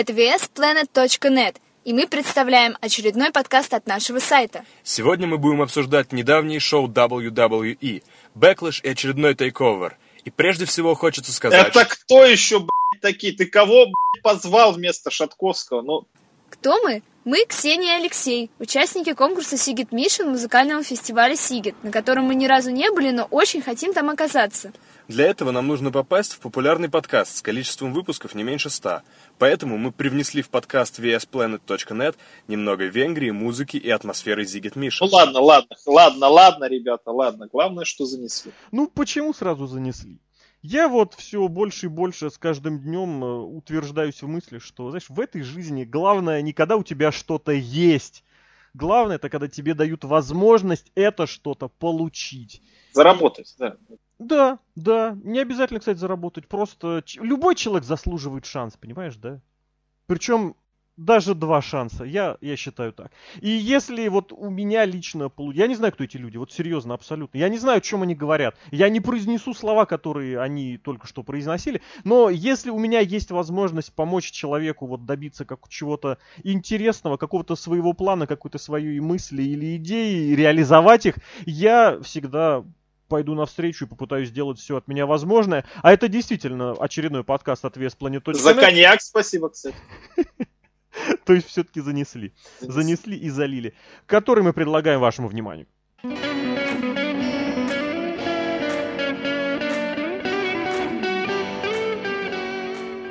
Это vsplanet.net, и мы представляем очередной подкаст от нашего сайта. Сегодня мы будем обсуждать недавнее шоу WWE, Backlash и очередной тейковер. И прежде всего хочется сказать... Это кто еще, блядь, такие? Ты кого, блядь, позвал вместо Шатковского? Ну, Кто мы? Мы Ксения и Алексей, участники конкурса Сигит Мишин музыкального фестиваля Сигит, на котором мы ни разу не были, но очень хотим там оказаться. Для этого нам нужно попасть в популярный подкаст с количеством выпусков не меньше 100. Поэтому мы привнесли в подкаст vsplanet.net немного Венгрии, музыки и атмосферы Зигит Миша. ну ладно, ладно, ладно, ладно, ребята, ладно. Главное, что занесли. Ну, почему сразу занесли? Я вот все больше и больше с каждым днем э, утверждаюсь в мысли, что, знаешь, в этой жизни главное не когда у тебя что-то есть. Главное, это когда тебе дают возможность это что-то получить. Заработать, да. Да, да. Не обязательно, кстати, заработать. Просто любой человек заслуживает шанс, понимаешь, да? Причем даже два шанса. Я, я считаю так. И если вот у меня лично. Я не знаю, кто эти люди. Вот серьезно, абсолютно. Я не знаю, о чем они говорят. Я не произнесу слова, которые они только что произносили. Но если у меня есть возможность помочь человеку вот добиться как чего-то интересного, какого-то своего плана, какой-то своей мысли или идеи, реализовать их, я всегда пойду навстречу и попытаюсь сделать все от меня возможное. А это действительно очередной подкаст от VSPlanet.net. За коньяк спасибо, кстати. То есть все-таки занесли. Занесли и залили. Который мы предлагаем вашему вниманию.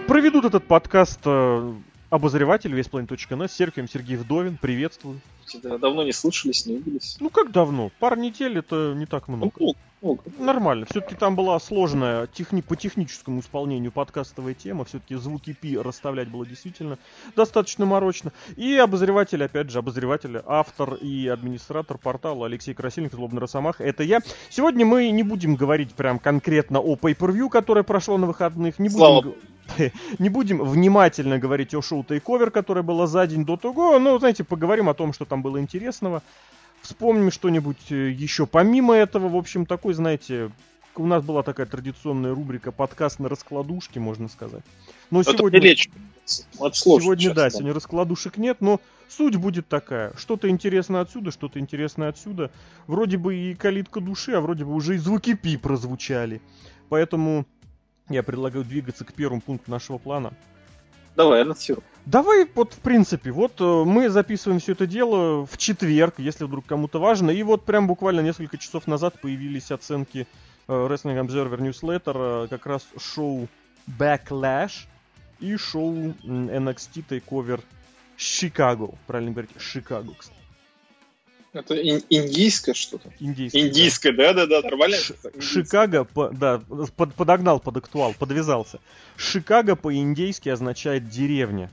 Проведут этот подкаст э, обозреватель весьplanet.net Серхием Сергей Вдовин. Приветствую. Да, Давно не слышались, не виделись. Ну как давно? Пару недель это не так Ну, много. ну, ну, Нормально. Все-таки там была сложная техни- по техническому исполнению подкастовая тема. Все-таки звуки пи расставлять было действительно достаточно морочно. И обозреватель, опять же, обозреватель, автор и администратор портала Алексей Красильников, Злобный Росомаха. Это я. Сегодня мы не будем говорить прям конкретно о pay-per-view, которое прошло на выходных. Не Слава будем... Не будем внимательно говорить о шоу Тейковер, которое было за день до того, но, знаете, поговорим о том, что там было интересного. Вспомним что-нибудь э, еще помимо этого. В общем, такой, знаете, у нас была такая традиционная рубрика подкаст на раскладушке, можно сказать. Но это сегодня, сложно сегодня сейчас, да, сегодня раскладушек нет, но суть будет такая. Что-то интересное отсюда, что-то интересное отсюда. Вроде бы и калитка души, а вроде бы уже и звуки пи прозвучали. Поэтому я предлагаю двигаться к первому пункту нашего плана. Давай, анонсируй. Давай, вот, в принципе, вот э, мы записываем все это дело в четверг, если вдруг кому-то важно. И вот прям буквально несколько часов назад появились оценки э, Wrestling Observer Newsletter, э, как раз шоу Backlash и шоу NXT Takeover Chicago. Правильно говорить, Chicago, кстати. Это ин- индийское что-то. Индийский. да. Индийское, да-да-да, нормально. Ш-? Шикаго, по- да, под- подогнал под актуал, подвязался. Шикаго по-индейски означает деревня.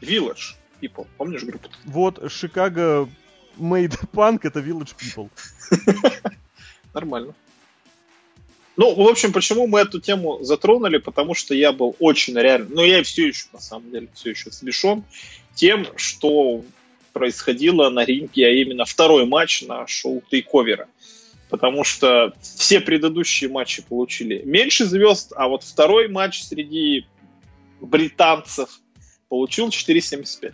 Village People, помнишь группу? Вот Шикаго Made Punk это Village People. Нормально. Ну, в общем, почему мы эту тему затронули? Потому что я был очень реально, ну, я все еще, на самом деле, все еще смешон тем, что происходило на ринге, а именно второй матч на шоу Тейковера. Потому что все предыдущие матчи получили меньше звезд, а вот второй матч среди британцев получил 4,75.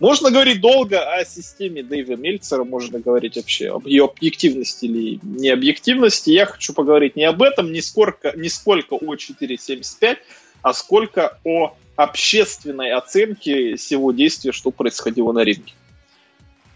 Можно говорить долго о системе Дэйва Мельцера, можно говорить вообще об ее объективности или необъективности. Я хочу поговорить не об этом, не сколько, не сколько о 4.75, а сколько о общественной оценке всего действия, что происходило на ринге.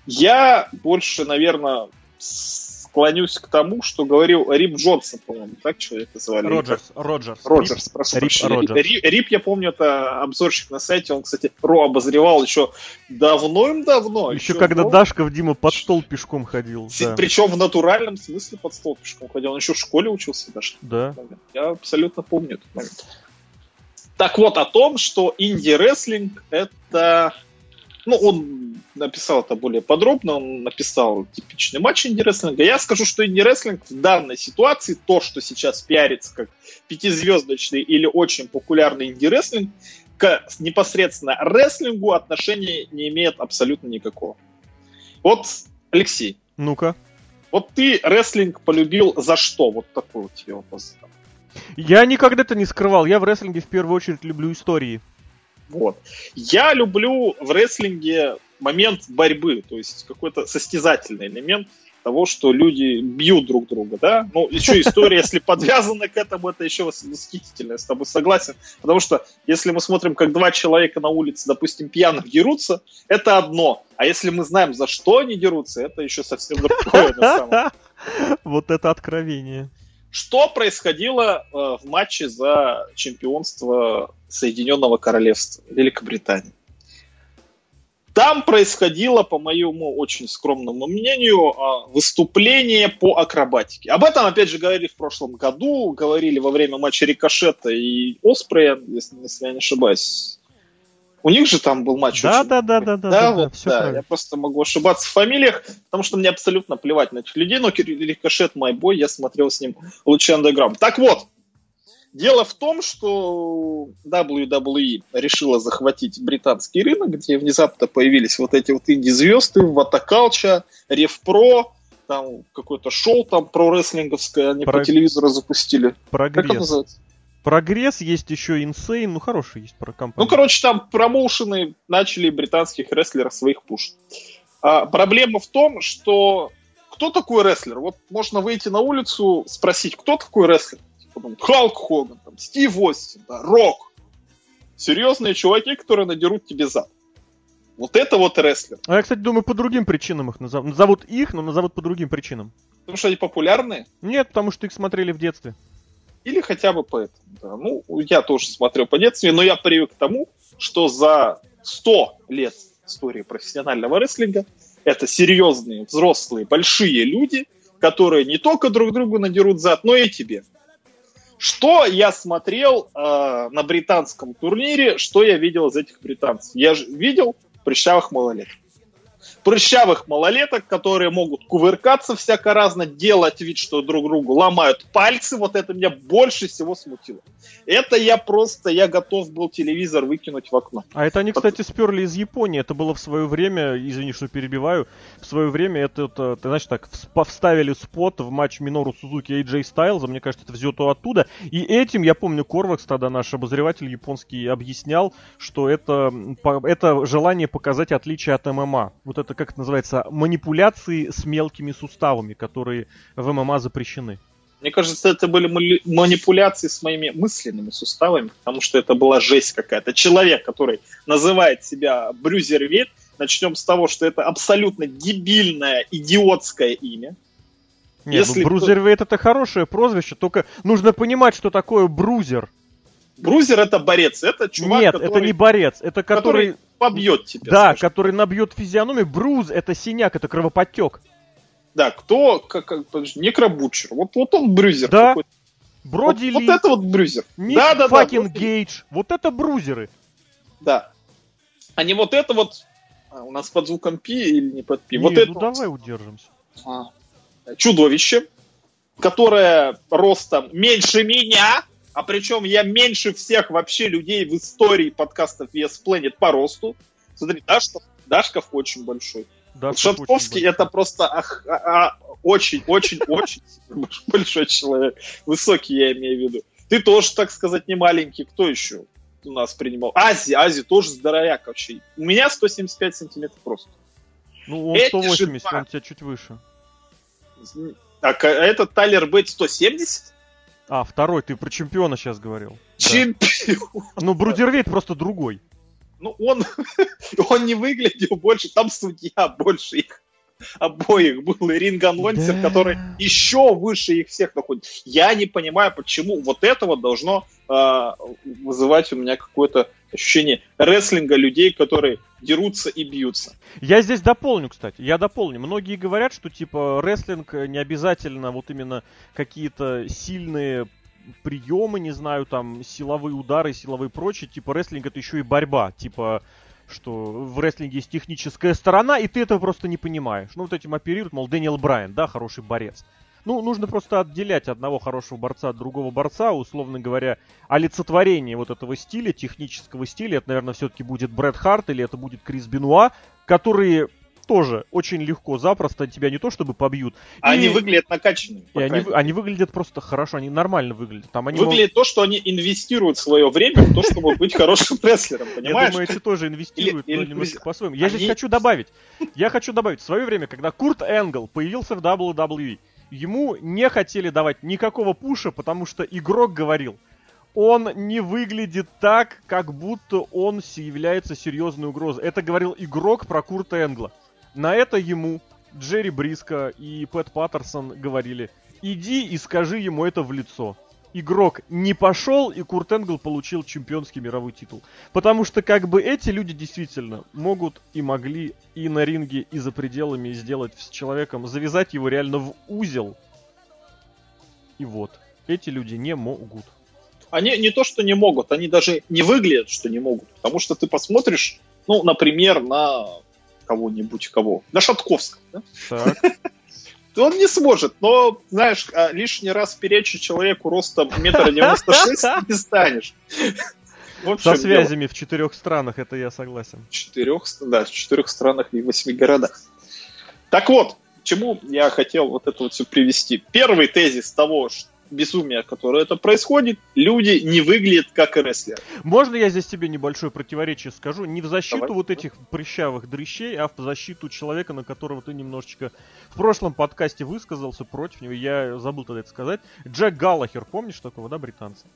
Я больше, наверное, склонюсь к тому, что говорил Рип Джонсон, по-моему, так человека звали? Роджерс, Роджерс. Роджерс, прошу Рип прощения. Роджерс. Рип, Рип, я помню, это обзорщик на сайте, он, кстати, Ро обозревал еще давно-давно. Еще когда до- Дашков Дима под стол пешком ходил. Си- Да. Причем в натуральном смысле под стол пешком ходил. Он еще в школе учился даже. да. Я абсолютно помню этот момент. Так вот, о том, что инди-рестлинг это... Ну, он написал это более подробно, он написал типичный матч инди-рестлинга. Я скажу, что инди-рестлинг в данной ситуации, то, что сейчас пиарится как пятизвездочный или очень популярный инди-рестлинг, к непосредственно рестлингу отношения не имеет абсолютно никакого. Вот, Алексей, Ну-ка. вот ты рестлинг полюбил за что? Вот такой вот тебе вопрос. Я никогда это не скрывал. Я в рестлинге в первую очередь люблю истории. Вот. Я люблю в рестлинге момент борьбы, то есть какой-то состязательный элемент того, что люди бьют друг друга, да? Ну, еще история, если подвязана к этому, это еще восхитительно, я с тобой согласен. Потому что если мы смотрим, как два человека на улице, допустим, пьяных дерутся, это одно. А если мы знаем, за что они дерутся, это еще совсем другое. Вот это откровение. Что происходило э, в матче за чемпионство Соединенного Королевства Великобритании? Там происходило, по моему очень скромному мнению, э, выступление по акробатике. Об этом, опять же, говорили в прошлом году, говорили во время матча Рикошета и Оспрея, если, если я не ошибаюсь. У них же там был матч. Да, очень... да, да, да, да, да, да, вот, все да. правильно. Я просто могу ошибаться в фамилиях, потому что мне абсолютно плевать на этих людей, но Рикошет мой бой, я смотрел с ним лучший андеграунд. Так вот, дело в том, что WWE решила захватить британский рынок, где внезапно появились вот эти вот инди-звезды, Ватакалча, Ревпро, там какое-то шоу там про рестлинговское они Про- по телевизору запустили. Как оно Прогресс. называется? Прогресс, есть еще Insane, ну хороший есть про компанию. Ну, короче, там промоушены начали британских рестлеров своих пушить. А, проблема в том, что кто такой рестлер? Вот можно выйти на улицу, спросить, кто такой рестлер? Там, Халк Хоган, там, Стив Остин, да, Рок. Серьезные чуваки, которые надерут тебе зад. Вот это вот рестлер. А я, кстати, думаю, по другим причинам их назовут. Назовут их, но назовут по другим причинам. Потому что они популярные. Нет, потому что их смотрели в детстве. Или хотя бы поэтому. Да. Ну, я тоже смотрел по детстве, но я привык к тому, что за 100 лет истории профессионального рестлинга это серьезные, взрослые, большие люди, которые не только друг другу надерут зад, но и тебе. Что я смотрел э, на британском турнире, что я видел из этих британцев? Я же видел прыщавых малолеток. Прыщавых малолеток, которые могут кувыркаться всяко разно, делать вид, что друг другу ломают пальцы, вот это меня больше всего смутило. Это я просто, я готов был телевизор выкинуть в окно. А это они, кстати, сперли из Японии. Это было в свое время, извини, что перебиваю, в свое время это, это ты знаешь, так, вставили спот в матч Минору Сузуки и AJ Стайлза, мне кажется, это взято оттуда. И этим, я помню, Корвакс тогда, наш обозреватель японский, объяснял, что это, это желание показать отличие от ММА. Вот это, как это называется, манипуляции с мелкими суставами, которые в ММА запрещены. Мне кажется, это были манипуляции с моими мысленными суставами, потому что это была жесть какая-то. Человек, который называет себя Брюзервейт, начнем с того, что это абсолютно дебильное, идиотское имя. Нет, Если ну, Брузервейт это хорошее прозвище, только нужно понимать, что такое брузер. Брузер это борец, это чувак, Нет, который, это не борец, это который, который побьет тебя. да, скажем. который набьет физиономию. Бруз это синяк, это кровоподтек. Да, кто, как, как, некробучер. Вот, вот он брюзер. Да. какой-то. Броди вот, Ли, вот это вот брюзер. Ник да, да, Факин да, вот- Гейдж, вот это брузеры. да. А не вот это вот. а, у нас под звуком пи или не под пи? Не, вот ну это вот, давай удержимся. а, чудовище, которое ростом меньше меня, а причем я меньше всех вообще людей в истории подкастов VS Planet по росту. Смотри, Дашков, Дашков очень большой. Да, Вот что Шатковский очень это просто ах- а- а, очень, очень, очень большой человек. Высокий, я имею в виду. Ты тоже, так сказать, не маленький. Кто еще у нас принимал? Ази, Ази тоже здоровяк вообще. У меня 175 сантиметров просто. Ну, он Эти 180, же два. он тебя чуть выше. А к- этот Тайлер Бейт 170? А, второй, ты про чемпиона сейчас говорил. Да. Чемпион. Ну, Брузервейт просто другой. Ну, он, он не выглядел больше, там судья больше их обоих был, и ринг-анонсер, Да. который еще выше их всех находится. Я не понимаю, почему вот это вот должно а, вызывать у меня какое-то ощущение рестлинга людей, которые дерутся и бьются. Я здесь дополню, кстати, я дополню. Многие говорят, что типа рестлинг не обязательно вот именно какие-то сильные приемы, не знаю, там силовые удары, силовые прочие. Типа рестлинг это еще и борьба, типа что в рестлинге есть техническая сторона, и ты этого просто не понимаешь. Ну, вот этим оперирует, мол, Дэниел Брайан, да, хороший борец. Ну, нужно просто отделять одного хорошего борца от другого борца, условно говоря, олицетворение вот этого стиля, технического стиля, это, наверное, все-таки будет Брэд Харт или это будет Крис Бенуа, которые тоже очень легко, запросто тебя не то чтобы побьют. А И- Они выглядят накачанными. и они, они выглядят просто хорошо, они нормально выглядят. Там они Выглядит то, что они инвестируют свое время в то, чтобы быть хорошим рестлером, Я понимаешь? думаю, эти тоже инвестируют, но немножко по-своему. Я здесь хочу добавить. Я хочу добавить. В свое время, когда Курт Энгл появился в WWE, ему не хотели давать никакого пуша, потому что игрок говорил, он не выглядит так, как будто он является серьезной угрозой. Это говорил игрок про Курта Энгла. На это ему Джерри Бриско и Пэт Паттерсон говорили, иди и скажи ему это в лицо. Игрок не пошел, и Курт Энгл получил чемпионский мировой титул. Потому что как бы эти люди действительно могут и могли и на ринге, и за пределами сделать с человеком, завязать его реально в узел. И вот, эти люди не могут. Они не то, что не могут, они даже не выглядят, что не могут. Потому что ты посмотришь, ну, например, на кого-нибудь, кого? На Шатковского. да? Так, Он не сможет, но, знаешь, а, лишний раз перечить человеку ростом метра девяносто шесть не станешь. Со чем дело. связями в четырех странах, это я согласен. В четырех, да, в четырех странах и восьми городах. Так вот, к чему я хотел вот это вот все привести. Первый тезис того ш- безумия, которое это происходит, люди не выглядят как рестлеры. Можно я здесь тебе небольшое противоречие скажу? Не в защиту Давай. вот этих прыщавых дрыщей, а в защиту человека, на которого ты немножечко в прошлом подкасте высказался против него. Я забыл тогда это сказать. Джек Галлахер, помнишь такого, да, британца?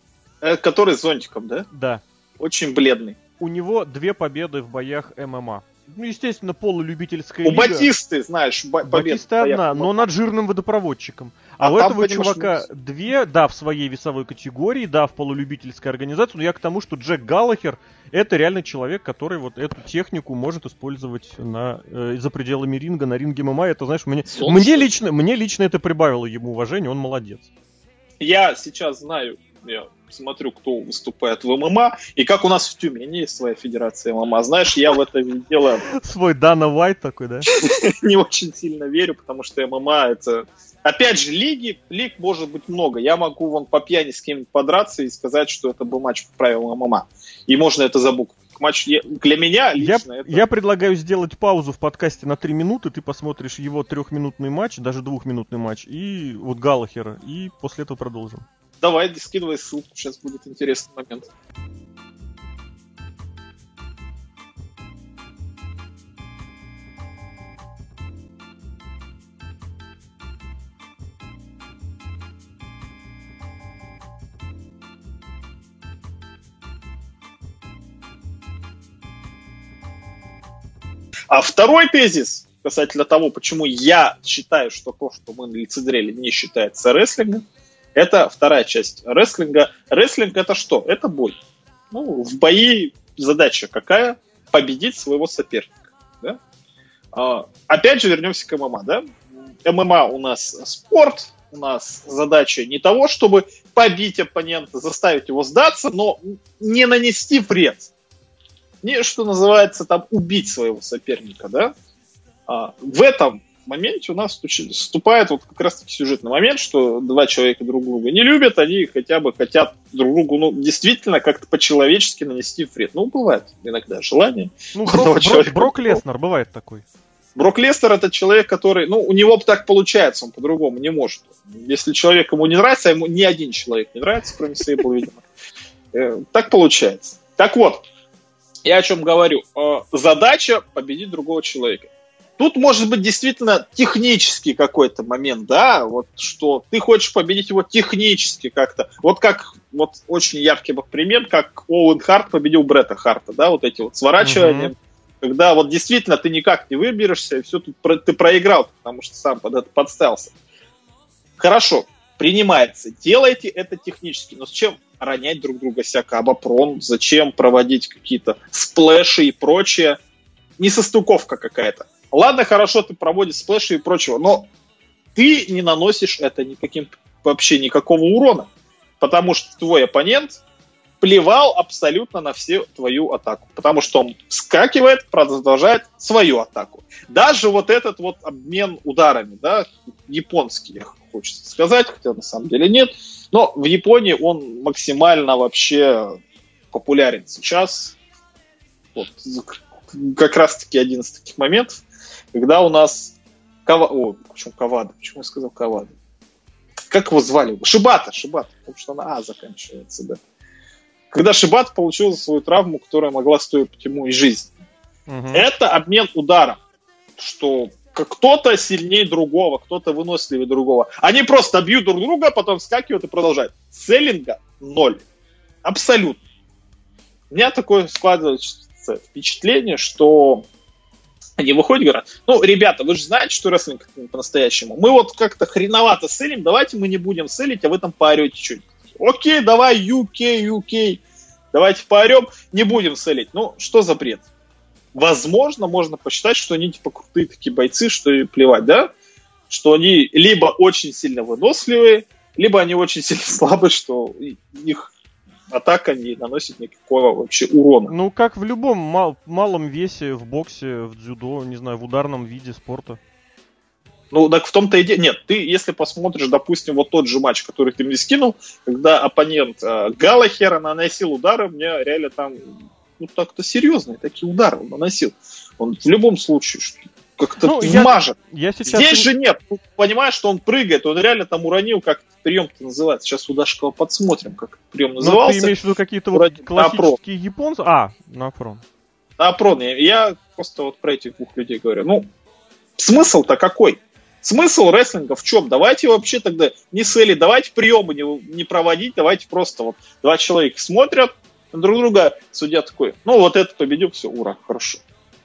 Э, Который с зонтиком, да? Да. Очень бледный. У него две победы в боях ММА. Ну, естественно, полулюбительская У лига. Батисты, знаешь, ба- победа. Батиста одна, но над жирным водопроводчиком. А, А у этого чувака две, да, в своей весовой категории, да, в полулюбительской организации, но я к тому, что Джек Галлахер это реально человек, который вот эту технику может использовать на, э, за пределами ринга, на ринге ММА. Это, знаешь, мне, Солнце. мне, лично, мне лично это прибавило ему уважения, он молодец. Я сейчас знаю, я смотрю, кто выступает в ММА, и как у нас в Тюмени есть своя федерация ММА. Знаешь, я в это дело Свой Дана Уайт такой, да? не очень сильно верю, потому что ММА это... Опять же, лиги, лиг может быть много. Я могу вон по пьяни с кем-нибудь подраться и сказать, что это был матч по правилам ММА. И можно это забукать. Матч я- для меня Я, лично это... я предлагаю сделать паузу в подкасте на три минуты, ты посмотришь его трехминутный матч, даже двухминутный матч, и вот Галлахера, и после этого продолжим. Давай, скидывай ссылку, сейчас будет интересный момент. А второй тезис касательно того, почему я считаю, что то, что мы лицезрели, не считается рестлингом, это вторая часть рестлинга. Рестлинг это что? Это бой. Ну, в бои задача какая? Победить своего соперника. Да? А, опять же, вернемся к ММА. Да? ММА у нас спорт, у нас задача не того, чтобы побить оппонента, заставить его сдаться, но не нанести вред. Не, что называется, там, убить своего соперника, да? А, в этом моменте у нас вступает вот как раз таки сюжетный момент, что два человека друг друга не любят, они хотя бы хотят друг другу, ну, действительно как-то по-человечески нанести вред. Ну, бывает иногда желание. Ну, Брок, Брок- человека. Брок Леснер бывает такой. Брок Лестер это человек, который, ну, у него так получается, он по-другому не может. Если человек ему не нравится, а ему ни один человек не нравится, кроме Сейбла, видимо. Э, Так получается. Так вот, я о чем говорю. Э, Задача победить другого человека. Тут может быть действительно технический какой-то момент, да, вот что ты хочешь победить его технически как-то. Вот как, вот очень яркий пример, как Оуэн Харт победил Бретта Харта, да, вот эти вот сворачивания, Мгм. когда вот действительно ты никак не выберешься, и все тут про- ты проиграл, потому что сам под это подставился. Хорошо, принимается. Делайте это технически. Но зачем ронять друг друга всяко об apron? Зачем проводить какие-то splash и и прочее? Несостыковка какая-то. Ладно, хорошо, ты проводишь splash и и прочего, но ты не наносишь это никаким вообще никакого урона. Потому что твой оппонент плевал абсолютно на всю твою атаку. Потому что он вскакивает, продолжает свою атаку. Даже вот этот вот обмен ударами, да, японский, хочется сказать, хотя на самом деле нет. Но в Японии он максимально вообще популярен сейчас. Вот, как раз таки один из таких моментов. Когда у нас Кава... О, почему Кавада? Почему я сказал Кавада? Как его звали? Шибата, Шибата, потому что она А заканчивается, да. Когда Шибат получил свою травму, которая могла стоить ему и жизнь. Угу. Это обмен ударом, что кто-то сильнее другого, кто-то выносливее другого. Они просто бьют друг друга, а потом скакивают и продолжают. Селлинга ноль. Абсолютно. У меня такое складывается впечатление, что они выходят и говорят, ну, ребята, вы же знаете, что рестлинг по-настоящему. Мы вот как-то хреновато селим, давайте мы не будем селить, а вы там поорете что-нибудь. Окей, давай, UK, UK. Давайте поорем, не будем селить. Ну, что за бред? Возможно, можно посчитать, что они типа крутые такие бойцы, что и плевать, да? Что они либо очень сильно выносливые, либо они очень сильно слабые, что их атака не наносит никакого вообще урона. Ну, как в любом мал- малом весе, в боксе, в дзюдо, не знаю, в ударном виде спорта. Ну, так в том-то и дело. Нет, ты, если посмотришь, допустим, вот тот же матч, который ты мне скинул, когда оппонент э, Галахера наносил удары, мне реально там, ну, так-то серьезные такие удары он наносил. Он в любом случае как-то ну, вмажет. Я, я сейчас... Здесь же нет. Ну, понимаешь, что он прыгает, он реально там уронил, как прием-то называется. Сейчас у Дашкова подсмотрим, как прием назывался. Ну, ты имеешь в виду какие-то вот классические японцы? А, на фрон. На фрон. Я просто вот про этих двух людей говорю. Ну, смысл-то какой? Смысл рестлинга в чем? Давайте вообще тогда не сели, давайте приемы не, не проводить, давайте просто вот два человека смотрят друг друга, судья такой, ну вот это победил, все, ура, хорошо.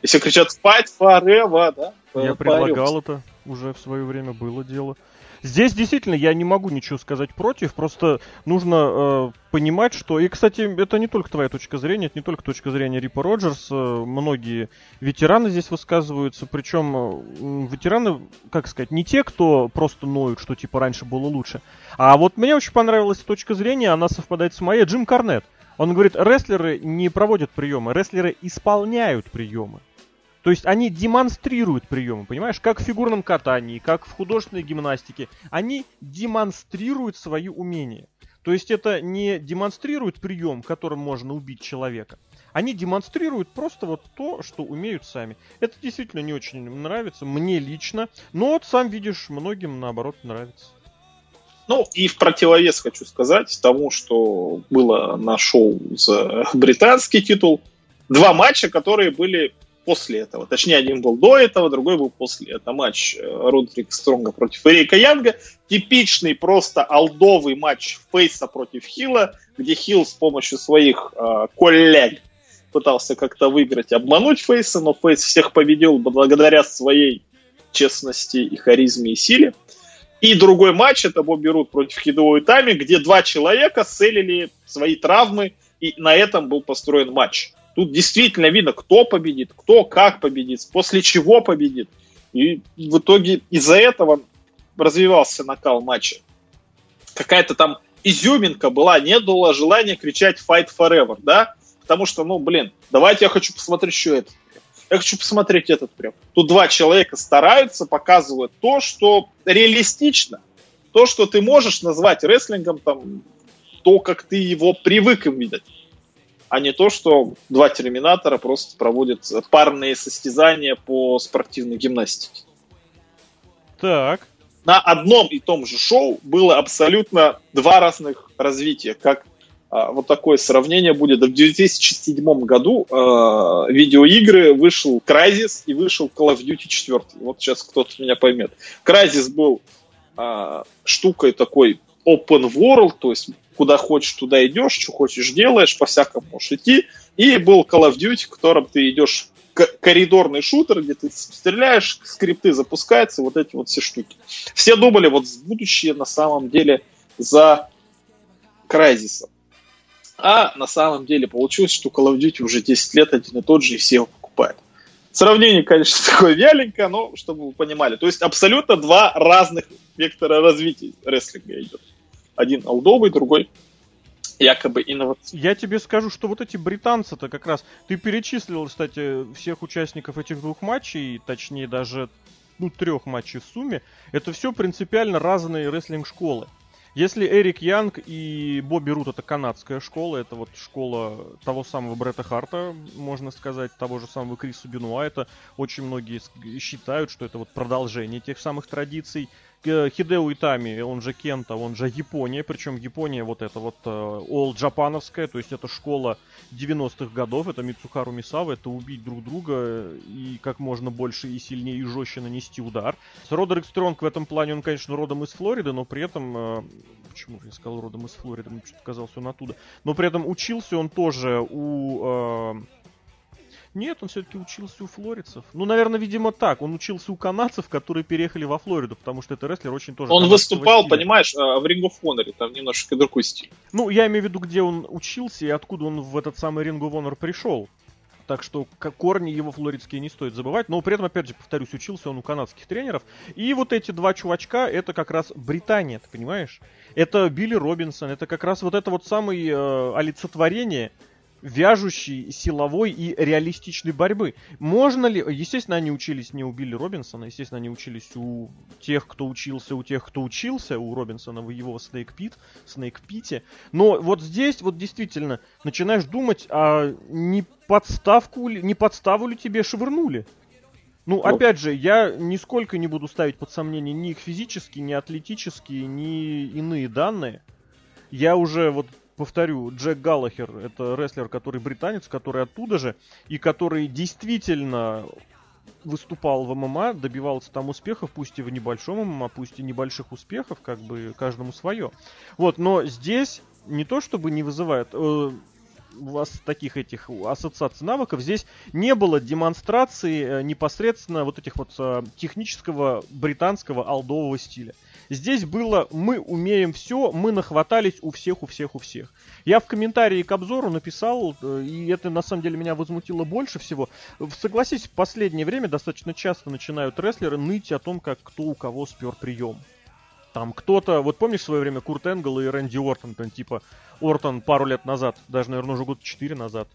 Если кричат fight forever, да? Я предлагал это, уже в свое время было дело. Здесь действительно я не могу ничего сказать против, просто нужно э, понимать, что... И, кстати, это не только твоя точка зрения, это не только точка зрения Рипа Роджерс. Э, многие ветераны здесь высказываются, причем э, ветераны, как сказать, не те, кто просто ноют, что типа раньше было лучше. А вот мне очень понравилась точка зрения, она совпадает с моей, Джим Карнет. Он говорит, рестлеры не проводят приемы, рестлеры исполняют приемы. То есть они демонстрируют приемы, понимаешь? Как в фигурном катании, как в художественной гимнастике. Они демонстрируют свои умения. То есть это не демонстрирует прием, которым можно убить человека. Они демонстрируют просто вот то, что умеют сами. Это действительно не очень нравится, мне лично. Но вот сам видишь, многим наоборот нравится. Ну, и в противовес хочу сказать тому, что было на шоу за британский титул. Два матча, которые были после этого. Точнее, один был до этого, другой был после. Это матч э, Родрик Стронга против Эрика Янга. Типичный просто алдовый матч Фейса против Хила, где Хил с помощью своих э, коллег пытался как-то выиграть, обмануть Фейса, но Фейс всех победил благодаря своей честности и харизме и силе. И другой матч, это Бобби Рут против Хидео Итами, где два человека селили свои травмы, и на этом был построен матч. Тут действительно видно, кто победит, кто как победит, после чего победит. И в итоге из-за этого развивался накал матча. Какая-то там изюминка была, не было желания кричать fight forever, да? Потому что, ну, блин, давайте я хочу посмотреть еще этот Я хочу посмотреть этот прям. Тут два человека стараются, показывают то, что реалистично. То, что ты можешь назвать рестлингом, там, то, как ты его привык им видеть а не то, что два терминатора просто проводят парные состязания по спортивной гимнастике. Так. На одном и том же шоу было абсолютно два разных развития. Как а, вот такое сравнение будет. В 2007 году а, видеоигры вышел Crysis и вышел Call of Duty 4. Вот сейчас кто-то меня поймет. Crysis был а, штукой такой open world, то есть куда хочешь, туда идешь, что хочешь делаешь, по-всякому можешь идти. И был Call of Duty, в котором ты идешь коридорный шутер, где ты стреляешь, скрипты запускаются, вот эти вот все штуки. Все думали, вот будущее на самом деле за Crysis. А на самом деле получилось, что Call of Duty уже 10 лет один и тот же, и все его покупают. Сравнение, конечно, такое вяленькое, но чтобы вы понимали. То есть абсолютно два разных вектора развития рестлинга идет. Один алдовый, другой якобы инновационный. Я тебе скажу, что вот эти британцы-то как раз... Ты перечислил, кстати, всех участников этих двух матчей, точнее даже ну, трех матчей в сумме. Это все принципиально разные рестлинг-школы. Если Эрик Янг и Бобби Рут это канадская школа, это вот школа того самого Бретта Харта, можно сказать, того же самого Криса Бенуа, это очень многие считают, что это вот продолжение тех самых традиций. Хидео Итами, он же Кента, он же Япония, причем Япония вот это вот all э, джапановская, то есть это школа 90-х годов, это Мицухару Мисава, это убить друг друга и как можно больше и сильнее и жестче нанести удар. Родерик Стронг в этом плане, он, конечно, родом из Флориды, но при этом, э, почему я сказал родом из Флориды, мне что-то казалось он оттуда, но при этом учился он тоже у э, нет, он все-таки учился у флорицев. Ну, наверное, видимо, так. Он учился у канадцев, которые переехали во Флориду, потому что это рестлер очень тоже... Он выступал, стиля. понимаешь, а, в Ring of Honor, там немножко другой стиль. Ну, я имею в виду, где он учился и откуда он в этот самый Ring of Honor пришел. Так что корни его флоридские не стоит забывать. Но при этом, опять же, повторюсь, учился он у канадских тренеров. И вот эти два чувачка, это как раз Британия, ты понимаешь? Это Билли Робинсон, это как раз вот это вот самое э, олицетворение вяжущей силовой и реалистичной борьбы. Можно ли... Естественно, они учились не у Билли Робинсона, естественно, они учились у тех, кто учился, у тех, кто учился, у Робинсона в его Snake Pit, Snake Pit. Но вот здесь вот действительно начинаешь думать, а не подставку ли, не подставу ли тебе швырнули? Ну, ну, опять же, я нисколько не буду ставить под сомнение ни их физические, ни атлетические, ни иные данные. Я уже вот повторю, Джек Галлахер это рестлер, который британец, который оттуда же, и который действительно выступал в ММА, добивался там успехов, пусть и в небольшом ММА, пусть и небольших успехов, как бы каждому свое. Вот, но здесь не то чтобы не вызывает, э, у вас таких этих ассоциаций навыков, здесь не было демонстрации э, непосредственно вот этих вот э, технического британского алдового стиля. Здесь было «мы умеем все, мы нахватались у всех, у всех, у всех». Я в комментарии к обзору написал, э, и это на самом деле меня возмутило больше всего. Согласись, в последнее время достаточно часто начинают рестлеры ныть о том, как кто у кого спер прием. Там кто-то, вот помнишь в свое время Курт Энгл и Рэнди Ортон, там типа Ортон пару лет назад, даже, наверное, уже год четыре назад,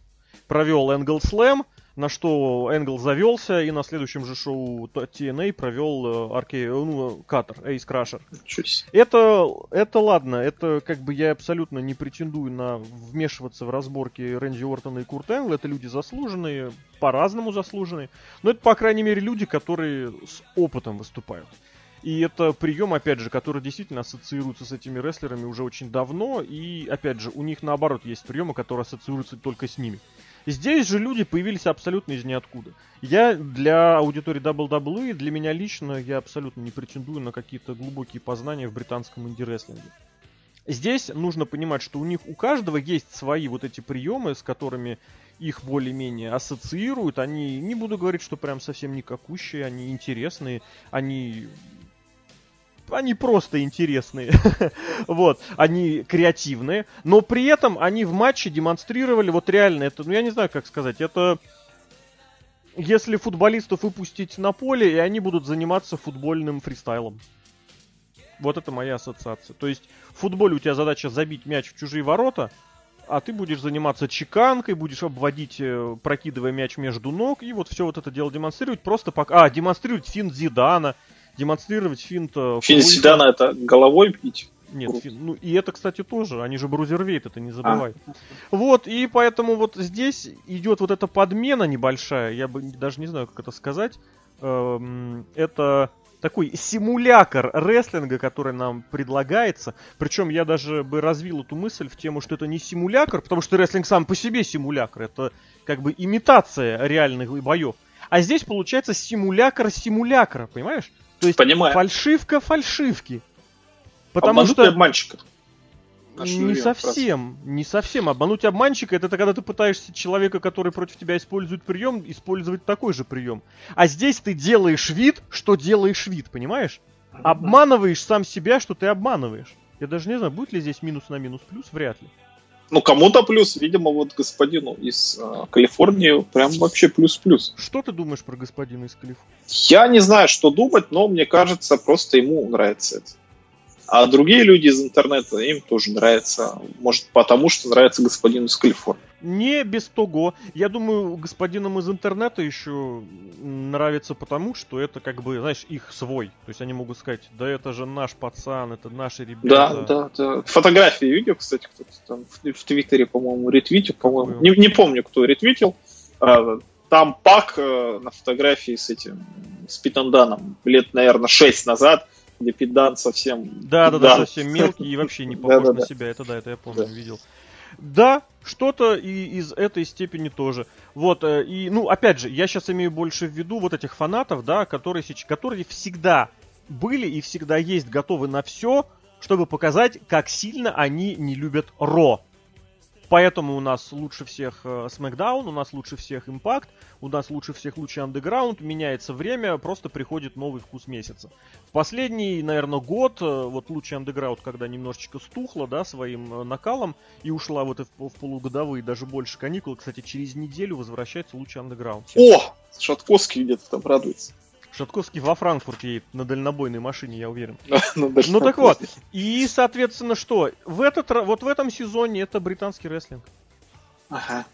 провел Энгл Слэм, на что Энгл завелся и на следующем же шоу TNA провел Арке, э, ну, Катер, Эйс Крашер. Это, это ладно, это как бы я абсолютно не претендую на вмешиваться в разборки Рэнди Ортона и Курт Энгла, это люди заслуженные, по-разному заслуженные, но это, по крайней мере, люди, которые с опытом выступают. И это прием, опять же, который действительно ассоциируется с этими рестлерами уже очень давно. И, опять же, у них наоборот есть приемы, которые ассоциируются только с ними. Здесь же люди появились абсолютно из ниоткуда. Я для аудитории WWE, для меня лично, я абсолютно не претендую на какие-то глубокие познания в британском инди-рестлинге. Здесь нужно понимать, что у них у каждого есть свои вот эти приемы, с которыми их более-менее ассоциируют. Они, не буду говорить, что прям совсем никакущие, они интересные, они они просто интересные. вот, они креативные, но при этом они в матче демонстрировали вот реально это, ну я не знаю, как сказать, это если футболистов выпустить на поле, и они будут заниматься футбольным фристайлом. Вот это моя ассоциация. То есть в футболе у тебя задача забить мяч в чужие ворота, а ты будешь заниматься чеканкой, будешь обводить, э, прокидывая мяч между ног, и вот все вот это дело демонстрировать, просто пока... А, демонстрировать финт Зидана, демонстрировать финт... Э, финт Зидана это головой бить? Нет, фин, ну и это, кстати, тоже. Они же брузервейт, это не забывай. А. Вот, и поэтому вот здесь идет вот эта подмена небольшая, я бы даже не знаю, как это сказать. Эм, это такой симулятор рестлинга, который нам предлагается. Причем я даже бы развил эту мысль в тему, что это не симулятор, потому что рестлинг сам по себе симулятор. Это как бы имитация реальных боев. А здесь получается симулятор симулятора, понимаешь? То есть Понимаю. фальшивка фальшивки. Потому Обмануть что... обманщика. Не совсем, не совсем. Обмануть обманщика это когда ты пытаешься человека, который против тебя использует прием, использовать такой же прием. А здесь ты делаешь вид, что делаешь вид, понимаешь? Обманываешь сам себя, что ты обманываешь. Я даже не знаю, будет ли здесь минус на минус плюс, вряд ли. Ну, кому-то плюс, видимо, вот господину из э, Калифорнии прям вообще плюс-плюс. Что ты думаешь про господина из Калифорнии? Я не знаю, что думать, но мне кажется, просто ему нравится это. А другие люди из интернета, им тоже нравится. Может, потому что нравится господин из Калифорнии. Не без того. Я думаю, господинам из интернета еще нравится потому, что это как бы, знаешь, их свой. То есть они могут сказать, да это же наш пацан, это наши ребята. Да, да, да. Фотографии видел, кстати, кто-то там в, в Твиттере, по-моему, ретвитил, по-моему. Не, не помню, кто ретвитил. А, там пак э, на фотографии с этим, с Питанданом лет, наверное, 6 назад, где Питан совсем... Да, да, да, совсем мелкий и вообще не похож на себя. Это да, это я помню, видел. Да, что-то и из этой степени тоже. Вот, э, и, ну, опять же, я сейчас имею больше в виду вот этих фанатов, да, которые, которые всегда были и всегда есть готовы на все, чтобы показать, как сильно они не любят Ро. Поэтому у нас лучше всех э, SmackDown, у нас лучше всех Impact, у нас лучше всех лучше Underground, меняется время, просто приходит новый вкус месяца. В последний, наверное, год, э, вот лучше Underground, когда немножечко стухла, да, своим э, накалом и ушла вот в, в полугодовые, даже больше каникулы, кстати, через неделю возвращается лучше Underground. О! Шатковский где-то там радуется. Шатковский во Франкфурт едет на дальнобойной машине, я уверен. Ну так вот. И, соответственно, что? В этот, вот в этом сезоне это британский рестлинг. Ага.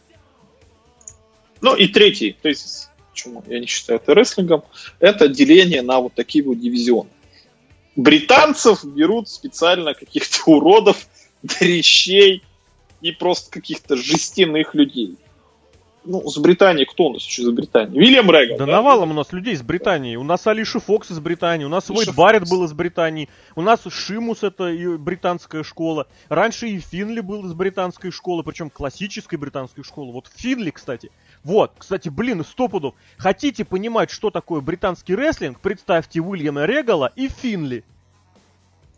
Ну и третий, то есть, почему я не считаю это рестлингом, это деление на вот такие вот дивизионы. Британцев берут специально каких-то уродов, дрищей и просто каких-то жестяных людей ну, с Британии, кто у нас еще из Британии? Вильям Регал. Да, да навалом у нас людей из Британии. У нас Алиша Фокс из Британии, у нас Уэйд Барретт был из Британии, у нас Шимус это британская школа. Раньше и Финли был из британской школы, причем классической британской школы. Вот Финли, кстати. Вот, кстати, блин, стопудов. Хотите понимать, что такое британский рестлинг? Представьте Уильяма Регала и Финли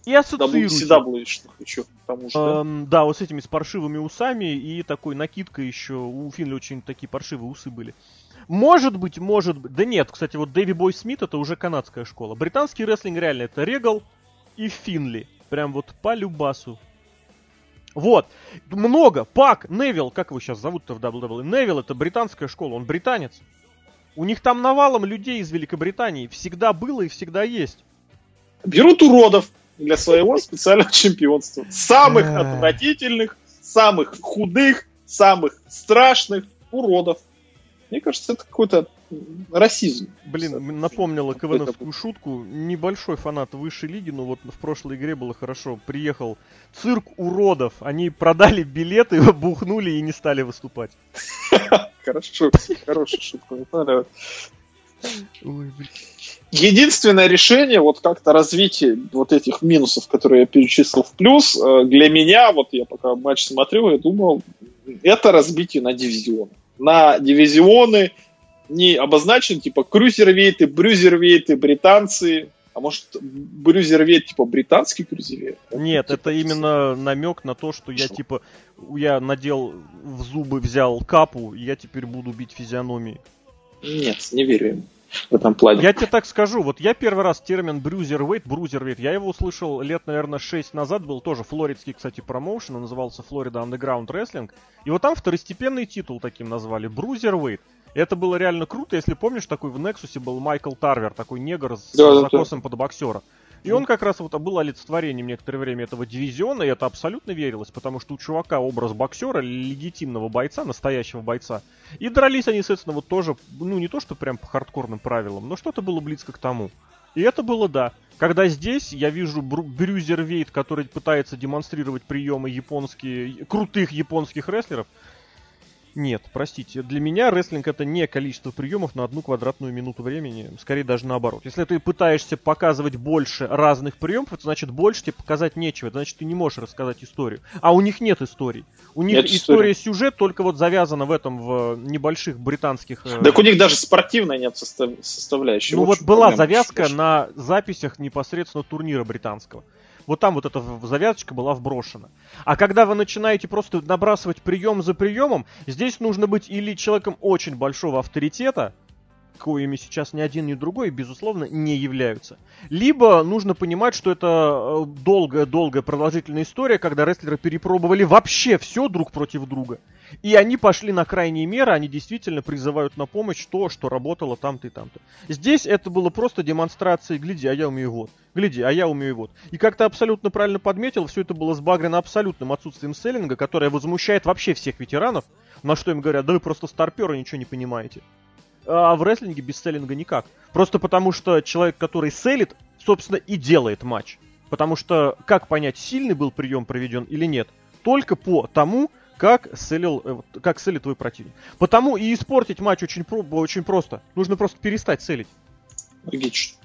и ассоциируйте. CW, что хочу, потому что, эм, да? да, вот с этими с паршивыми усами и такой накидкой еще. У Финли очень такие паршивые усы были. Может быть, может быть. Да нет, кстати, вот Дэви Бой Смит это уже канадская школа. Британский рестлинг реально это Регал и Финли. Прям вот по любасу. Вот. Много. Пак, Невил, как его сейчас зовут-то в WWE? Невил это британская школа, он британец. У них там навалом людей из Великобритании. Всегда было и всегда есть. Берут уродов, для своего специального чемпионства. Самых отвратительных, самых худых, самых страшных уродов. Мне кажется, это какой-то расизм. Блин, напомнила КВНовскую шутку. Небольшой фанат высшей лиги, но вот в прошлой игре было хорошо. Приехал цирк уродов. Они продали билеты, бухнули и не стали выступать. Хорошо, хорошая шутка. Ой, блин. Единственное решение, вот как-то развитие вот этих минусов, которые я перечислил в плюс, э, для меня, вот я пока матч смотрю, я думал, это разбитие на дивизионы. На дивизионы не обозначены, типа, крузервейты, брюзервейты, британцы, а может, брюзервейт, типа, британский крузервейт? Нет, типа, это именно намек на то, что, что я, типа, я надел в зубы, взял капу, и я теперь буду бить физиономии. Нет, не верю ему в этом плане. Я тебе так скажу, вот я первый раз термин брюзервейт, брузервейт, я его услышал лет, наверное, 6 назад, был тоже флоридский, кстати, промоушен, он назывался Флорида Underground Wrestling, и вот там второстепенный титул таким назвали, брузервейт. Это было реально круто, если помнишь, такой в Нексусе был Майкл Тарвер, такой негр с да, закосом да. под боксера. И он как раз вот был олицетворением некоторое время этого дивизиона, и это абсолютно верилось, потому что у чувака образ боксера, легитимного бойца, настоящего бойца. И дрались они, соответственно, вот тоже, ну не то, что прям по хардкорным правилам, но что-то было близко к тому. И это было да. Когда здесь я вижу Брюзер Вейт, который пытается демонстрировать приемы японские, крутых японских рестлеров, нет, простите. Для меня рестлинг это не количество приемов на одну квадратную минуту времени. Скорее даже наоборот. Если ты пытаешься показывать больше разных приемов, это значит больше тебе показать нечего. Это значит ты не можешь рассказать историю. А у них нет историй. У них нет история, истории. сюжет только вот завязана в этом, в небольших британских... Э, так у них даже спортивной нет состав... составляющей. Ну вот была завязка на записях непосредственно турнира британского вот там вот эта завязочка была вброшена. А когда вы начинаете просто набрасывать прием за приемом, здесь нужно быть или человеком очень большого авторитета, коими сейчас ни один, ни другой, безусловно, не являются. Либо нужно понимать, что это долгая-долгая э, продолжительная история, когда рестлеры перепробовали вообще все друг против друга. И они пошли на крайние меры, они действительно призывают на помощь то, что работало там-то и там-то. Здесь это было просто демонстрацией, гляди, а я умею вот, гляди, а я умею вот. И как ты абсолютно правильно подметил, все это было сбагрено абсолютным отсутствием селлинга, которое возмущает вообще всех ветеранов, на что им говорят, да вы просто старперы, ничего не понимаете. А в рестлинге без селлинга никак. Просто потому что человек, который селит, собственно, и делает матч. Потому что как понять, сильный был прием проведен или нет? Только по тому, как селил, э, как селит твой противник. Потому и испортить матч очень, очень просто. Нужно просто перестать селить. Логично.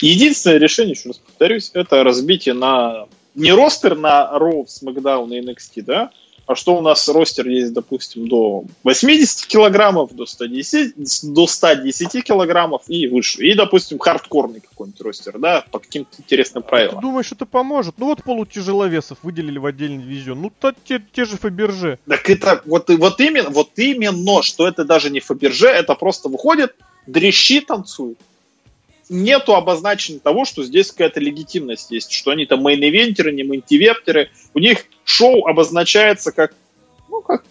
Единственное решение, еще раз повторюсь, это разбитие на не ростер на Raw, SmackDown и NXT, да, а что у нас ростер есть, допустим, до 80 килограммов, до 110, до 110 килограммов и выше. И, допустим, хардкорный какой-нибудь ростер, да, по каким-то интересным правилам. Ты думаешь, это поможет? Ну вот полутяжеловесов выделили в отдельный дивизион. Ну, то, те, те же Фаберже. Так это вот, вот, именно, вот именно, что это даже не Фаберже, это просто выходит, дрещи танцуют нету обозначения того, что здесь какая-то легитимность есть, что они там мейн-ивентеры, не мейн-ивентеры. У них шоу обозначается как, ну, как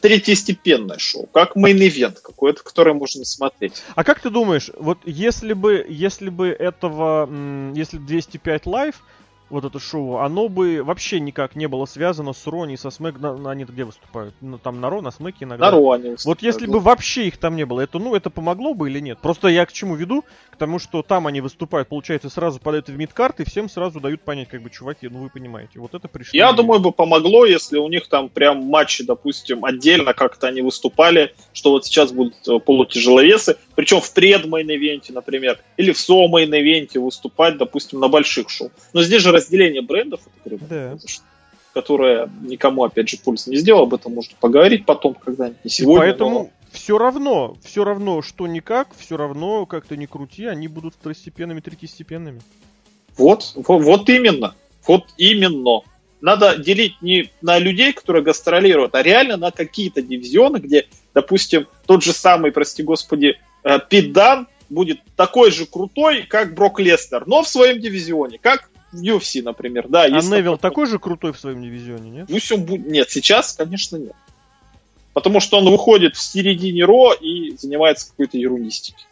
третьестепенное шоу, как main event какой-то, который можно смотреть. А как ты думаешь, вот если бы, если бы этого, если 205 Live, вот это шоу, оно бы вообще никак не было связано с Raw, ни со Smack, они где выступают? Ну, там на Raw, на Smack е иногда. На Raw они. Вот если бы вообще их там не было, это, ну, это помогло бы или нет? Просто я к чему веду? К тому, что там они выступают, получается, сразу подают в midcard, и всем сразу дают понять, как бы, чуваки, ну, вы понимаете, вот это пришло. Я думаю, бы помогло, если у них там прям матчи, допустим, отдельно как-то они выступали, что вот сейчас будут э, полутяжеловесы, причем в пред main event е, например, или в co-main event е выступать, допустим, на больших шоу. Но здесь же разделение брендов, это да. которое никому, опять же, пульс не сделал, об этом можно поговорить потом когда-нибудь, не сегодня. И поэтому но... все равно, все равно, что никак, все равно, как то не крути, они будут второстепенными, третьестепенными. Вот, вот, вот именно, вот именно. Надо делить не на людей, которые гастролируют, а реально на какие-то дивизионы, где, допустим, тот же самый, прости господи, э, Пидан будет такой же крутой, как Брок Лестер, но в своем дивизионе, как в UFC, например. Да, а Невил такой... же крутой в своем дивизионе, нет? Пусть он будет... Нет, сейчас, конечно, нет. Потому что он выходит в середине Raw и занимается какой-то ерундистикой.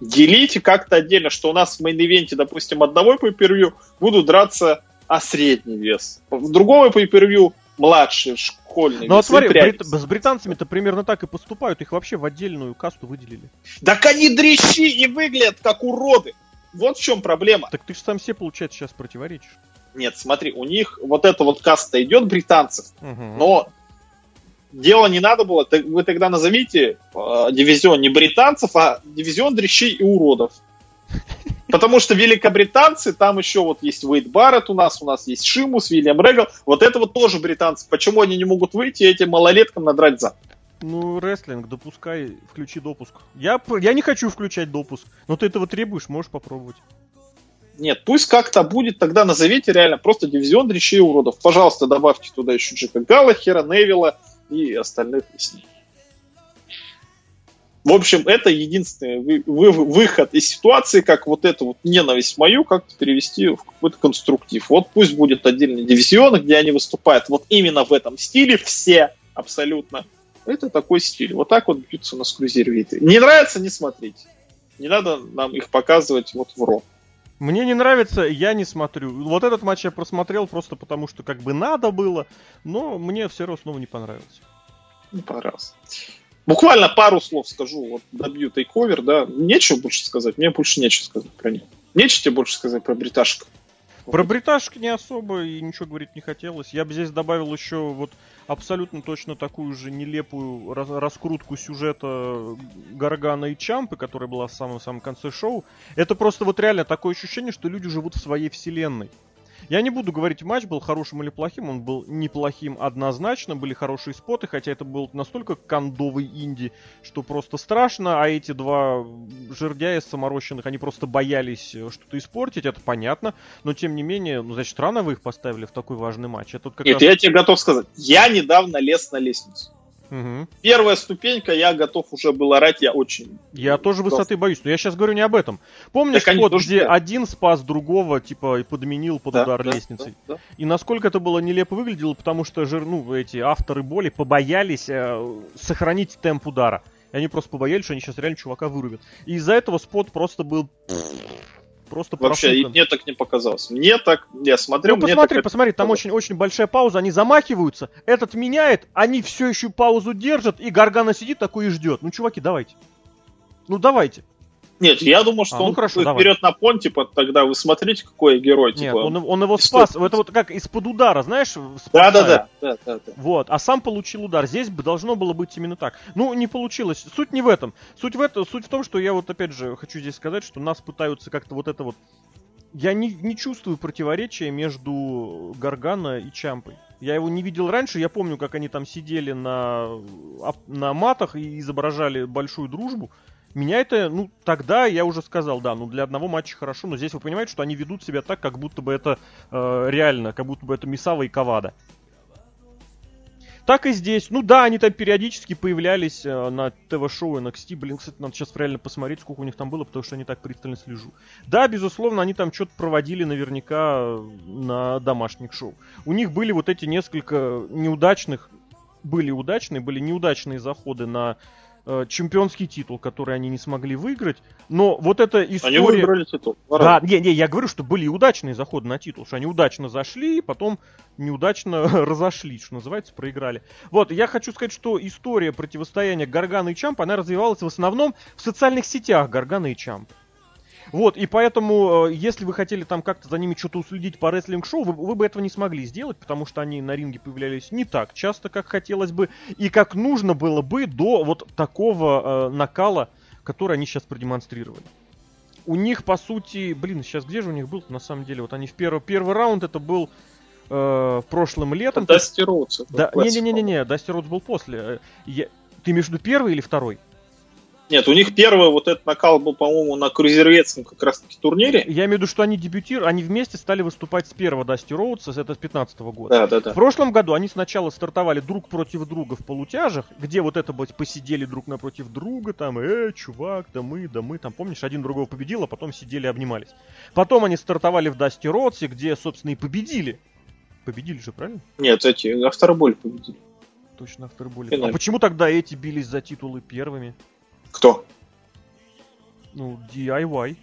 Делите как-то отдельно, что у нас в main event е, допустим, одного pay будут драться о средний вес. В другого pay младший, школьный. Ну вот смотри, брит... с британцами-то примерно так и поступают. Их вообще в отдельную касту выделили. Так они дрищи и выглядят как уроды. Вот в чем проблема. Так ты же сам себе, получается, сейчас противоречишь. Нет, смотри, у них вот эта вот каста идет британцев, угу. но дело не надо было. Вы тогда назовите э, дивизион не британцев, а дивизион дрищей и уродов. Потому что великобританцы, там еще вот есть Уэйд Барретт у нас, у нас есть Шимус, Вильям Регал. Вот это вот тоже британцы. Почему они не могут выйти этим малолеткам надрать зад? Ну, рестлинг, допускай, включи допуск. Я, я не хочу включать допуск, но ты этого требуешь, можешь попробовать. Нет, пусть как-то будет, тогда назовите реально просто дивизион дрищей уродов. Пожалуйста, добавьте туда еще Джека Галлахера, Невилла и остальных из них. В общем, это единственный вы, вы, выход из ситуации, как вот эту вот ненависть мою как-то перевести в какой-то конструктив. Вот пусть будет отдельный дивизион, где они выступают вот именно в этом стиле, все абсолютно. Это такой стиль. Вот так вот бьются на скрузервиты. Не нравится, не смотрите. Не надо нам их показывать вот в ро. Мне не нравится, я не смотрю. Вот этот матч я просмотрел просто потому, что как бы надо было, но мне все равно снова не понравилось. Не понравился. Буквально пару слов скажу, вот добью тейковер, да, нечего больше сказать, мне больше нечего сказать про него. Нечего тебе больше сказать про бриташек. Про бриташек не особо и ничего говорить не хотелось. Я бы здесь добавил еще вот абсолютно точно такую же нелепую раскрутку сюжета Гаргана и Чампы, которая была в самом-самом конце шоу. Это просто вот реально такое ощущение, что люди живут в своей вселенной. Я не буду говорить, матч был хорошим или плохим, он был неплохим однозначно, были хорошие споты, хотя это был настолько кондовый инди, что просто страшно, а эти два жердяя саморощенных, они просто боялись э, что-то испортить, это понятно, но тем не менее, ну, значит, рано вы их поставили в такой важный матч. Это как Нет, раз... я тебе готов сказать, я недавно лез на лестницу. Мгм. Первая ступенька, я готов уже был орать, я очень... Я тоже высоты боюсь, но я сейчас говорю не об этом. Помнишь Так где так. один спас другого, типа, и подменил под Да, удар да, лестницей? да, да. И насколько это было нелепо выглядело, потому что жир, ну, эти авторы боли побоялись э, сохранить темп удара. И они просто побоялись, что они сейчас реально чувака вырубят. И из-за этого спот просто был... Просто Вообще, и профукан. мне так не показалось. Мне так, я смотрел, Ну мне посмотри, так посмотри, там показалось. очень-очень большая пауза, они замахиваются, этот меняет, они все еще паузу держат, и Гаргана сидит такой и ждет. Ну, чуваки, давайте. Ну, давайте. Нет, я думал, что А, ну он хорошо, такой давай. вперед на пон, типа, тогда вы смотрите, какой герой, Нет, типа. он, он его спас. что? Это вот как из-под удара, знаешь? Да, да, да, да, да, да. Вот, а сам получил удар. Здесь бы должно было быть именно так. Ну, не получилось. Суть не в этом. Суть в этом, суть в том, что я вот опять же хочу здесь сказать, что нас пытаются как-то вот это вот. Я не, не чувствую противоречия между Гаргана и Чампой. Я его не видел раньше, я помню, как они там сидели на, на матах и изображали большую дружбу. Меня это, ну, тогда я уже сказал, да, ну для одного матча хорошо, но здесь вы понимаете, что они ведут себя так, как будто бы это э, реально, как будто бы это Мисава и Кавада. Так и здесь. Ну да, они там периодически появлялись э, на ТВ-шоу NXT. Блин, кстати, надо сейчас реально посмотреть, сколько у них там было, потому что я не так пристально слежу. Да, безусловно, они там что-то проводили наверняка э, на домашних шоу. У них были вот эти несколько неудачных, были удачные, были неудачные заходы на э, чемпионский титул, который они не смогли выиграть. Но вот эта история... Они выиграли титул. Да, не, не, я говорю, что были удачные заходы на титул, что они удачно зашли, и потом неудачно разошлись, что называется, проиграли. Вот, я хочу сказать, что история противостояния Гаргана и Чампа, она развивалась в основном в социальных сетях Гаргана и Чампа. Вот, и поэтому, э, если вы хотели там как-то за ними что-то уследить по рестлинг-шоу, вы, вы бы этого не смогли сделать, потому что они на ринге появлялись не так часто, как хотелось бы, и как нужно было бы до вот такого э, накала, который они сейчас продемонстрировали. У них, по сути, блин, сейчас где же у них был на самом деле? Вот они в первый, первый раунд, это был э, прошлым летом. Дасти Роудс, Да, не-не-не-не, Дасти Ротс был после. Э, я- Ты между первый или второй? Нет, у них первый вот этот накал был, по-моему, на крузерветском как раз-таки турнире. Я имею в виду, что они дебютировали, они вместе стали выступать с первого Дасти Роудса, это с 15 года. Да, да, да. В прошлом году они сначала стартовали друг против друга в полутяжах, где вот это вот посидели друг напротив друга, там, э, чувак, да мы, да мы, там, помнишь, один другого победил, а потом сидели и обнимались. Потом они стартовали в Дасти Роудсе, где, собственно, и победили. Победили же, правильно? Нет, эти авторболь победили. Точно. Финале. А почему тогда эти бились за титулы первыми? Кто? Ну, DIY.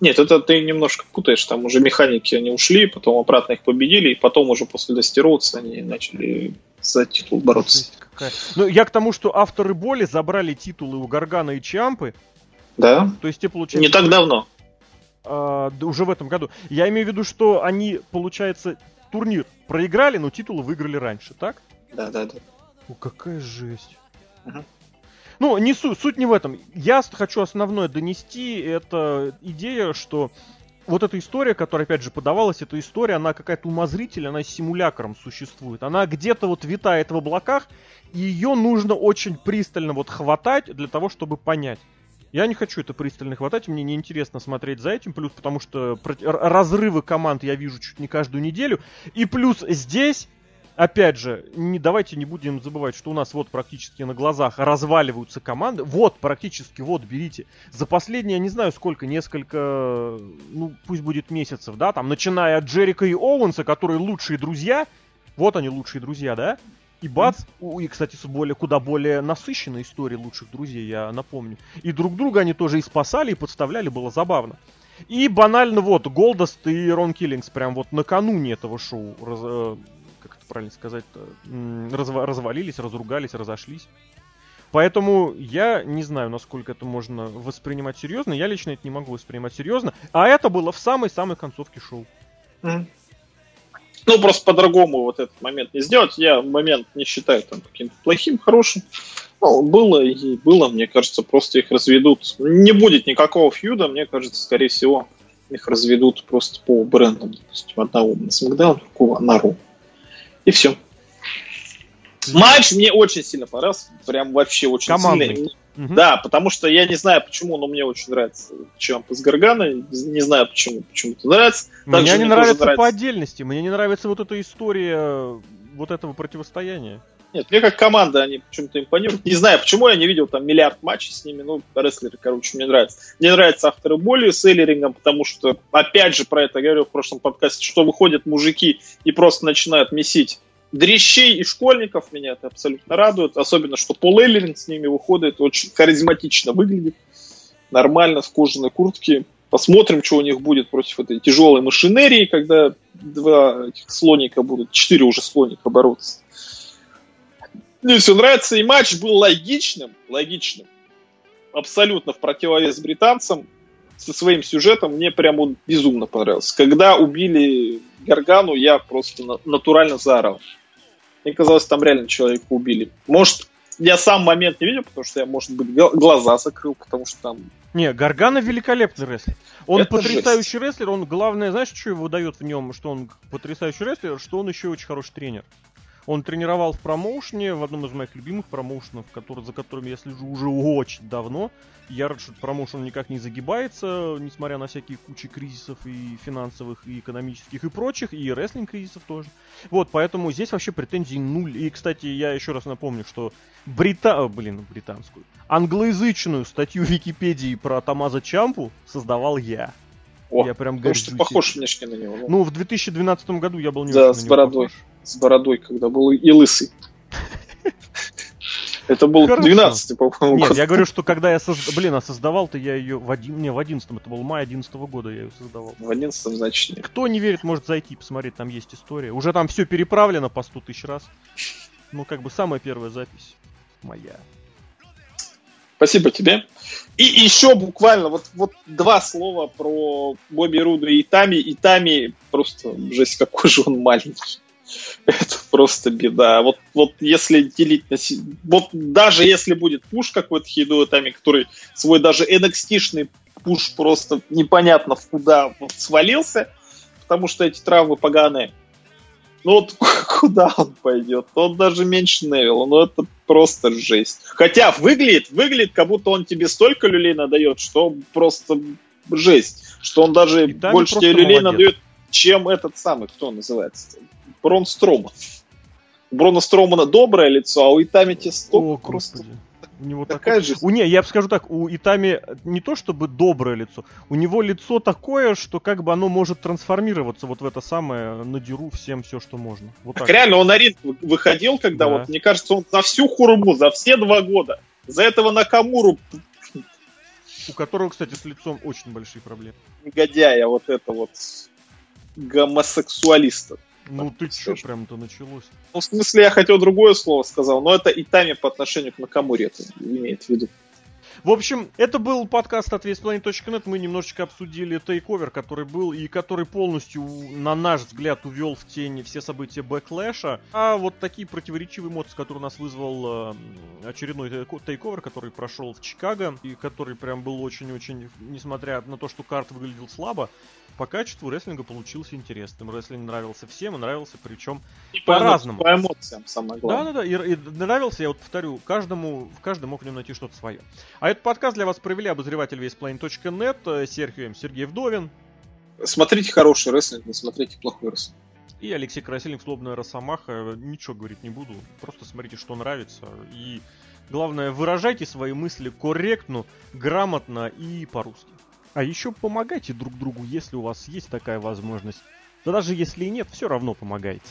Нет, это ты немножко путаешь. Там уже механики они ушли, потом обратно их победили, и потом уже после Дасти Роудса они начали за титул бороться. Ну, я к тому, что авторы боли забрали титулы у Гаргана и Чампы, Да? то есть те, получается, Не так давно. а, да уже в этом году. Я имею в виду, что они, получается, турнир проиграли, но титулы выиграли раньше, так? Да, да, да. О, какая жесть. Мгм. Ну, не суть, суть не в этом. Я хочу основное донести, это идея, что вот эта история, которая, опять же, подавалась, эта история, она какая-то умозритель, она симулякром существует. Она где-то вот витает в облаках, и ее нужно очень пристально вот хватать для того, чтобы понять. Я не хочу это пристально хватать, мне неинтересно смотреть за этим, плюс потому что разрывы команд я вижу чуть не каждую неделю, и плюс здесь Опять же, не, давайте не будем забывать, что у нас вот практически на глазах разваливаются команды. Вот, практически, вот, берите. За последние, я не знаю сколько, несколько, ну, пусть будет месяцев, да, там, начиная от Джерика и Оуэнса, которые лучшие друзья. Вот они, лучшие друзья, да? И бац, и, кстати, с более, куда более насыщенной историей лучших друзей, я напомню. И друг друга они тоже и спасали, и подставляли, было забавно. И банально вот, Голдост и Рон Киллингс прям вот накануне этого шоу, раз- э, правильно сказать, разва- развалились, разругались, разошлись. Поэтому я не знаю, насколько это можно воспринимать серьезно. Я лично это не могу воспринимать серьезно. А это было в самой-самой концовке шоу. Мгм. Ну, просто по-другому вот этот момент не сделать. Я момент не считаю там каким-то плохим, хорошим. Ну, было и было, мне кажется, просто их разведут. Не будет никакого фьюда, мне кажется, скорее всего, их разведут просто по брендам. Допустим, одного на SmackDown, другого на Raw. И все. Матч мне очень сильно понравился. Прям вообще очень Командный. сильно. Мгм. Да, потому что я не знаю почему, но мне очень нравится Чамп из Гаргана. Не знаю почему, почему-то нравится. Мне Также не мне тоже нравится по нравится. отдельности. Мне не нравится вот эта история вот этого противостояния. Нет, мне как команда они почему-то импонируют. Не знаю, почему я не видел там миллиард матчей с ними. Ну, рестлеры, короче, мне нравятся. Мне нравятся авторы боли с Эллирингом, потому что, опять же, про это говорил в прошлом подкасте, что выходят мужики и просто начинают месить дрещей и школьников. Меня это абсолютно радует. Особенно, что Пол Эллиринг с ними выходит. Очень харизматично выглядит. Нормально, в кожаной куртке. Посмотрим, что у них будет против этой тяжелой машинерии, когда два этих слоника будут, четыре уже слоника бороться. Мне все нравится, и матч был логичным, логичным, абсолютно в противовес британцам, со своим сюжетом, мне прям он безумно понравился. Когда убили Гаргану, я просто натурально заорал. Мне казалось, там реально человека убили. Может, я сам момент не видел, потому что я, может быть, глаза закрыл, потому что там... Не, Гаргана великолепный рестлер. Он Это потрясающий жесть. рестлер, он, главное, знаешь, что его дает в нем, что он потрясающий рестлер, что он еще очень хороший тренер. Он тренировал в промоушене, в одном из моих любимых промоушенов, который, за которыми я слежу уже очень давно. Я рад, что промоушен никак не загибается, несмотря на всякие кучи кризисов и финансовых, и экономических, и прочих, и рестлинг кризисов тоже. Вот, поэтому здесь вообще претензий нуль. И, кстати, я еще раз напомню, что брита... блин, британскую, англоязычную статью Википедии про Тамаза Чампу создавал я. О, я прям горжусь. что похож внешне на него. Ну, в 2012 году я был не да, очень с бородой. Похож. С бородой, когда был и лысый. Это был 12 по-моему. Нет, я говорю, что когда я создавал, блин, а создавал-то я ее в один, не в 11 это был май 11 года я ее создавал. В 11 значит нет. Кто не верит, может зайти и посмотреть, там есть история. Уже там все переправлено по 100 тысяч раз. Ну, как бы самая первая запись моя. Спасибо тебе. И еще буквально вот, вот два слова про Бобби Руду и Итами. Итами просто, жесть, какой же он маленький. Это просто беда. Вот, вот если делить на... Вот даже если будет пуш какой-то Хидо Итами, который свой даже NXT-шный пуш просто непонятно в куда вот свалился, потому что эти травмы поганые, ну вот куда он пойдет? Он даже меньше Невилла, ну это просто жесть. Хотя выглядит, выглядит, как будто он тебе столько люлей надает, что просто жесть. Что он даже больше тебе люлей молодец. надает, чем этот самый, кто называется? Брон Строман. Брона Стромана доброе лицо, а у Итами тебе столько просто... Господи. У него такая такое... же. У не, я бы скажу так, у Итами не то чтобы доброе лицо, у него лицо такое, что как бы оно может трансформироваться вот в это самое, надеру всем все, что можно. Вот так, так. реально, он на ринг выходил, когда да. вот, мне кажется, он за всю хурму, за все два года, за этого Накамуру у которого, кстати, с лицом очень большие проблемы. Негодяя, вот это вот гомосексуалиста. Ну ты чё, прям-то началось? Ну, в смысле, я хотел другое слово сказал, но это и Тами по отношению к Накамуре это имеет в виду. В общем, это был подкаст от WrestPlanet.net. Мы немножечко обсудили TakeOver, который был и который полностью, на наш взгляд, увел в тени все события Backlash а. А вот такие противоречивые эмоции, которые у нас вызвал э, очередной тейковер, который прошел в Чикаго, и который прям был очень-очень, несмотря на то, что карт выглядел слабо, по качеству рестлинга получился интересным. Рестлинг нравился всем, и нравился причем по-разному. По эмоциям, самое главное. Да-да-да, и, и нравился, я вот повторю, каждому, в каждом мог в нем найти что-то свое. А этот подкаст для вас провели обозреватель весьplain.net, э, Серхио М. Сергей Вдовин. Смотрите хороший рестлинг, не смотрите плохой рестлинг. И Алексей Красильник, Злобная Росомаха. Ничего говорить не буду, просто смотрите, что нравится. И главное, выражайте свои мысли корректно, грамотно и по-русски. А еще помогайте друг другу, если у вас есть такая возможность. Да даже если и нет, все равно помогайте.